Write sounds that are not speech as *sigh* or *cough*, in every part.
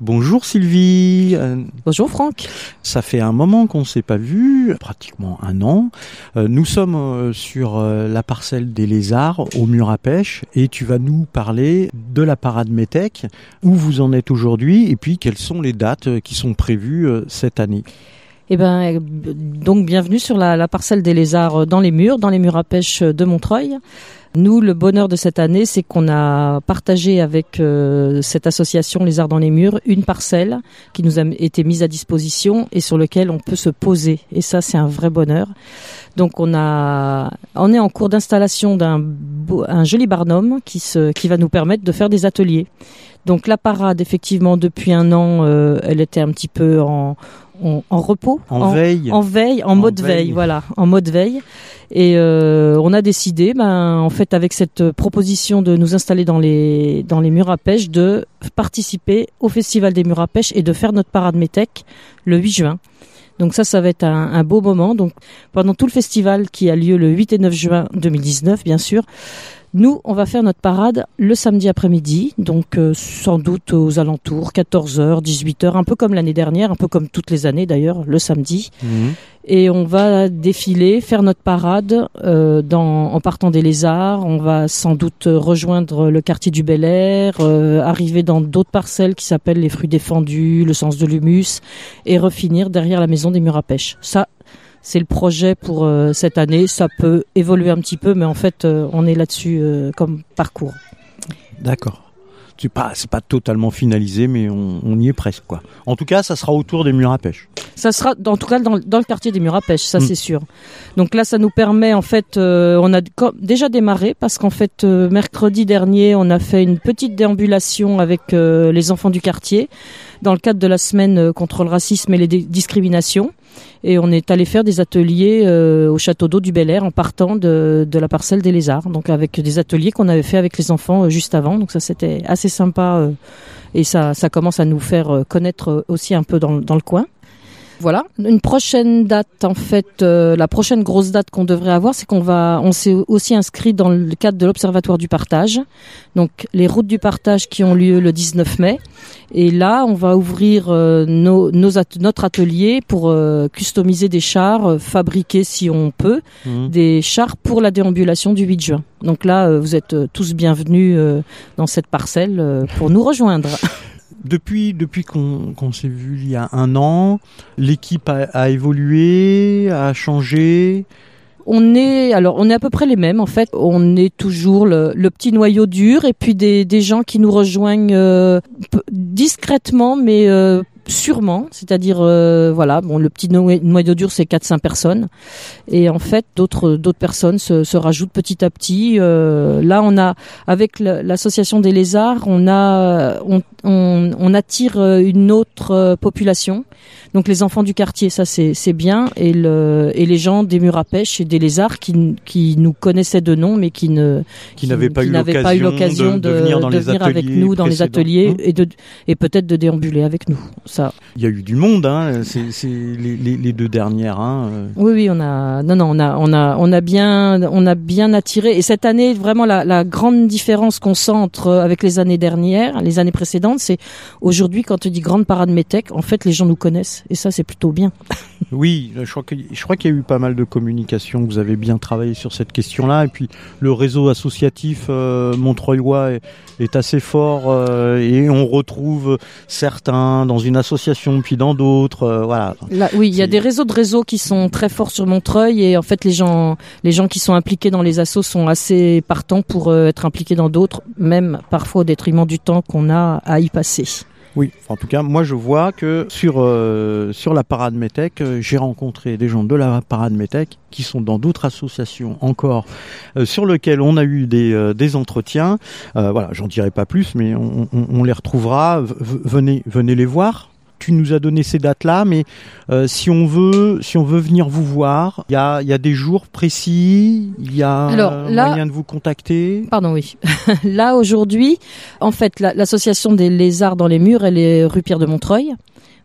Bonjour Sylvie. Euh, Bonjour Franck. Ça fait un moment qu'on ne s'est pas vu, pratiquement un an. Euh, nous sommes euh, sur la parcelle des lézards au mur à pêche et tu vas nous parler de la parade Métèque, où vous en êtes aujourd'hui et puis quelles sont les dates qui sont prévues cette année. Eh ben, donc bienvenue sur la, parcelle des lézards dans les murs, dans les murs à pêche de Montreuil. Nous, le bonheur de cette année, c'est qu'on a partagé avec euh, cette association Les dans les Murs une parcelle qui nous a été mise à disposition et sur lequel on peut se poser. Et ça, c'est un vrai bonheur. Donc, on a, on est en cours d'installation d'un un joli barnum qui se, qui va nous permettre de faire des ateliers. Donc, la parade, effectivement, depuis un an, euh, elle était un petit peu en, en, repos, en, veille, en veille, en, mode veille. voilà, en mode veille. Et euh, on a décidé, ben, en fait, avec cette proposition de nous installer dans les dans les murs à pêche, de participer au festival des murs à pêche et de faire notre parade métèque le 8 juin. Donc ça, ça va être un, un, beau moment. Donc pendant tout le festival qui a lieu le 8 et 9 juin 2019, bien sûr, nous, on va faire notre parade le samedi après-midi, donc euh, sans doute aux alentours 14h, 18h, un peu comme l'année dernière, un peu comme toutes les années d'ailleurs, le samedi. Mhm. Et on va défiler, faire notre parade euh, dans, en partant des lézards. On va sans doute rejoindre le quartier du Bel Air, euh, arriver dans d'autres parcelles qui s'appellent les fruits défendus, le sens de l'humus, et refinir derrière la maison des murs à pêche. Ça, c'est le projet pour euh, cette année. Ça peut évoluer un petit peu, mais en fait, euh, on est là-dessus euh, comme parcours. D'accord. C'est pas, c'est pas totalement finalisé, mais on, y est presque, quoi. En tout cas, ça sera autour des murs à pêche. Ça sera, en tout cas, dans, le quartier des murs à pêche, ça mm. c'est sûr. Donc là, ça nous permet, en fait, on a déjà démarré parce qu'en fait, mercredi dernier, on a fait une petite déambulation avec les enfants du quartier dans le cadre de la semaine contre le racisme et les discriminations. Et on est allé faire des ateliers euh, au château d'eau du Bel Air en partant de, la parcelle des lézards, donc avec des ateliers qu'on avait fait avec les enfants euh, juste avant, donc ça c'était assez sympa euh, et ça, commence à nous faire connaître aussi un peu dans le coin. Voilà. Une prochaine date, en fait, euh, la prochaine grosse date qu'on devrait avoir, c'est qu'on va, on s'est aussi inscrit dans le cadre de l'Observatoire du partage. Donc, les routes du partage qui ont lieu le 19 mai. Et là, on va ouvrir euh, nos, nos notre atelier pour euh, customiser des chars, fabriquer si on peut, mmh. des chars pour la déambulation du 8 juin. Donc là, vous êtes tous bienvenus dans cette parcelle pour nous rejoindre. *laughs* Depuis, depuis qu'on s'est vu il y a un an, l'équipe a, évolué, a changé. On est alors on est à peu près les mêmes en fait. On est toujours le, petit noyau dur et puis des, des gens qui nous rejoignent euh, discrètement mais euh, sûrement, c'est-à-dire euh, voilà, bon le petit noyau dur c'est 4 5 personnes et en fait d'autres d'autres personnes se, se, rajoutent petit à petit. Euh, là on a avec l'association des lézards, on a on, on, on attire euh, une autre population. Donc les enfants du quartier, ça c'est bien et le et les gens des murs à pêche et des lézards qui qui nous connaissaient de nom mais qui ne qui, n'avaient pas, eu l'occasion de, de, venir, dans de venir avec nous dans les ateliers et de et peut-être de déambuler avec nous. Il y a eu du monde, hein. C'est les, les, les, deux dernières. Hein. Euh. Oui, oui, on a, non, non, on a, on a, on a bien, on a bien attiré. Et cette année, vraiment, la, la grande différence qu'on sent entre avec les années dernières, les années précédentes, c'est aujourd'hui quand on dit grande parade métèque, en fait, les gens nous connaissent. Et ça, c'est plutôt bien. *laughs* oui, je crois qu'il je crois qu'il y a eu pas mal de communication. Vous avez bien travaillé sur cette question-là. Et puis le réseau associatif euh, montreuilois est, est, assez fort euh, et on retrouve certains dans une association puis dans d'autres. Euh, voilà. oui, il y a des réseaux de réseaux qui sont très forts sur Montreuil et en fait les gens, les gens qui sont impliqués dans les assos sont assez partants pour euh, être impliqués dans d'autres, même parfois au détriment du temps qu'on a à y passer. Oui, en tout cas, moi je vois que sur euh, sur la parade Métèque, euh, j'ai rencontré des gens de la parade Métèque qui sont dans d'autres associations encore, euh, sur lesquelles on a eu des, des entretiens. voilà, j'en dirai pas plus, mais on, on, on les retrouvera. venez venez les voir tu nous as donné ces dates-là, mais euh, si on veut, si on veut venir vous voir, il y a, y a des jours précis, il y a Alors, moyen de vous contacter? Pardon, oui. *laughs* là aujourd'hui, en fait, l'association des lézards dans les murs, elle est rue Pierre de Montreuil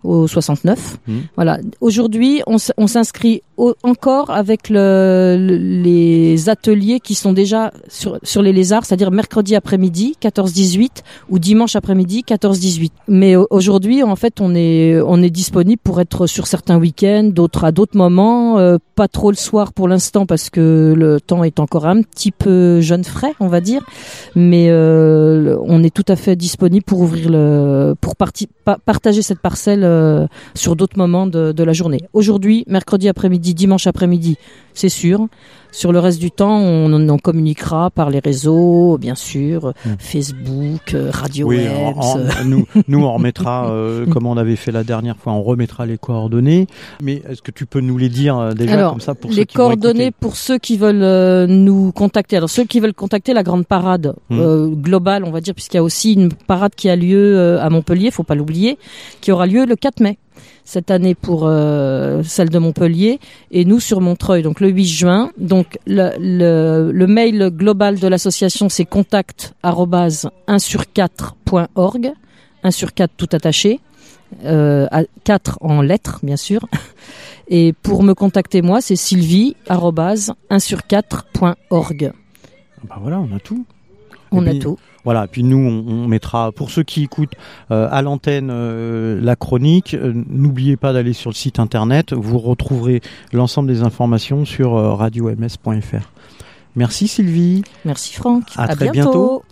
au 69. Mmh. Voilà. Aujourd'hui, on, s'inscrit encore avec le, les ateliers qui sont déjà sur, sur les lézards, c'est-à-dire mercredi après-midi 14-18 ou dimanche après-midi 14-18. Mais aujourd'hui, en fait, on est on est disponible pour être sur certains week-ends, d'autres à d'autres moments, euh, pas trop le soir pour l'instant parce que le temps est encore un petit peu jeune frais, on va dire. Mais euh, on est tout à fait disponible pour ouvrir le pour parti, partager cette parcelle euh, sur d'autres moments de, de la journée. Aujourd'hui, mercredi après-midi dimanche après-midi, c'est sûr. Sur le reste du temps, on en communiquera par les réseaux, bien sûr, hmm. Facebook, euh, Radio oui, nous, nous, on remettra, *laughs* euh, comme on avait fait la dernière fois, on remettra les coordonnées. Mais est-ce que tu peux nous les dire déjà comme ça pour les coordonnées pour ceux qui veulent nous contacter. Alors ceux qui veulent contacter la grande parade hmm. globale, on va dire, puisqu'il y a aussi une parade qui a lieu à Montpellier, faut pas l'oublier, qui aura lieu le 4 mai cette année pour euh, celle de Montpellier et nous sur Montreuil, donc le 8 juin. Donc le, mail global de l'association c'est contact 1 sur 4.org, 1 sur 4 tout attaché, euh, à 4 en lettres bien sûr. Et pour me contacter moi, c'est sylvie 1 sur 4.org. Bah voilà, on a tout. On a tout. Voilà, puis nous, on, mettra, pour ceux qui écoutent euh, à l'antenne euh, la chronique, euh, n'oubliez pas d'aller sur le site internet, vous retrouverez l'ensemble des informations sur radioms.fr. Merci Sylvie. Merci Franck. À, très bientôt.